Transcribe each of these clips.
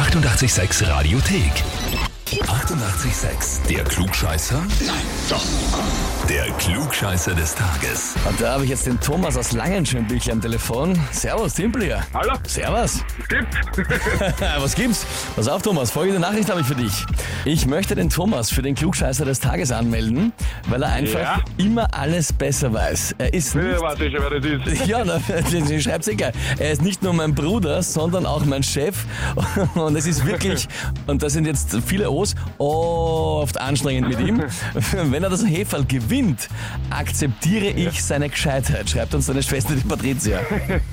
886 Radiothek. 88,6. Der Klugscheißer? Nein, doch. Der Klugscheißer des Tages. Und da habe ich jetzt den Thomas aus Langenschönbüchel am Telefon. Servus, Timpel hier. Hallo, Servus. es gibt. Was gibt's? Pass auf, Thomas, folgende Nachricht habe ich für dich. Ich möchte den Thomas für den Klugscheißer des Tages anmelden, weil er einfach Ja. immer alles besser weiß. Er ist ja, nicht weiß ich schon, wer das. Ja, na, ich schreib's egal. Er ist nicht nur mein Bruder, sondern auch mein Chef. Und es ist wirklich, und das sind jetzt viele O's, oft anstrengend mit ihm. Wenn er das Heferl gewinnt, akzeptiere ich seine Gescheitheit, schreibt uns seine Schwester, die Patricia.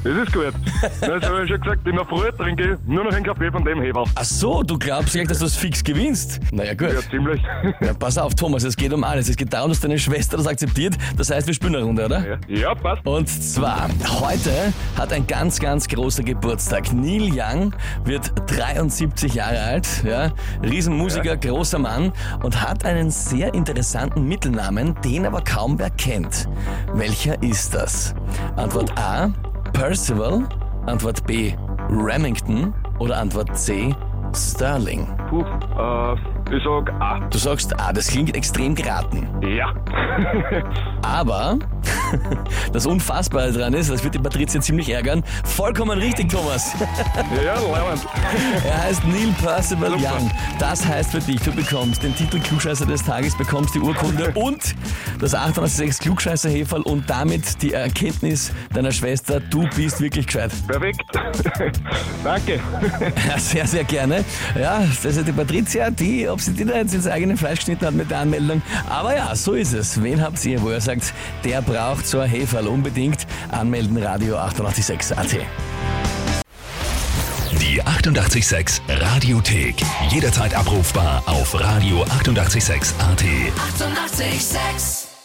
Das ist gut. Das habe ich schon gesagt, immer früh trinke ich nur noch einen Kaffee von dem Heber. Ach so, du glaubst gleich, dass du es fix gewinnst? Naja, gut. Ja, ziemlich. Ja, pass auf, Thomas, es geht um alles. Es geht darum, dass deine Schwester das akzeptiert. Das heißt, wir spielen eine Runde, oder? Ja, ja passt. Und zwar, heute hat ein ganz, ganz großer Geburtstag. Neil Young wird 73 Jahre alt, ja, Riesenmusiker, großer Mann und hat einen sehr interessanten Mittelnamen, den aber kaum wer kennt. Welcher ist das? Antwort A, Percival, Antwort B, Remington oder Antwort C, Sterling. Puh, äh, ich sag A. Du sagst A, das klingt extrem geraten. Ja. Aber das Unfassbare daran ist, das wird die Patricia ziemlich ärgern, vollkommen richtig, Thomas. ja, leibend. Er heißt Neil Percival Super. Young. Das heißt für dich, du bekommst den Titel Klugscheißer des Tages, bekommst die Urkunde und das 886 Klugscheißer Heferl und damit die Erkenntnis deiner Schwester, du bist wirklich gescheit. Perfekt. Danke. Ja, sehr, sehr gerne. Ja, das ist die Patricia, die, ob sie die da jetzt ins eigene Fleisch geschnitten hat mit der Anmeldung. Aber ja, so ist es. Wen habt ihr, wo ihr sagt, der braucht so ein Heferl unbedingt? Anmelden, Radio 886 AT. Die 88,6 Radiothek. Jederzeit abrufbar auf radio886.at. 88,6. Eighty-eight, sex.